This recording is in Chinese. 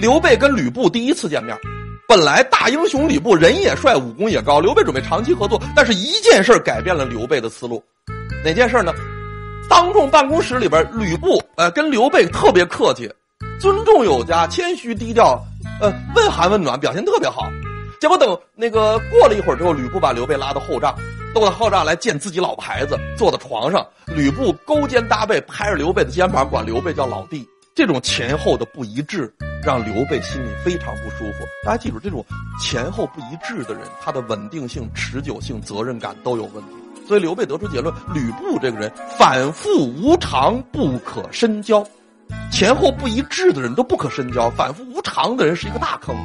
刘备跟吕布第一次见面，本来大英雄吕布人也帅，武功也高，刘备准备长期合作，但是一件事改变了刘备的思路，哪件事呢？当众办公室里边，吕布呃跟刘备特别客气，尊重有加，谦虚低调，呃问寒问暖，表现特别好。结果等那个过了一会儿之后，吕布把刘备拉到后帐，到了后帐来见自己老婆孩子，坐在床上，吕布勾肩搭背，拍着刘备的肩膀，管刘备叫老弟。这种前后的不一致，让刘备心里非常不舒服。大家记住，这种前后不一致的人，他的稳定性、持久性、责任感都有问题。所以刘备得出结论：吕布这个人反复无常，不可深交。前后不一致的人都不可深交，反复无常的人是一个大坑。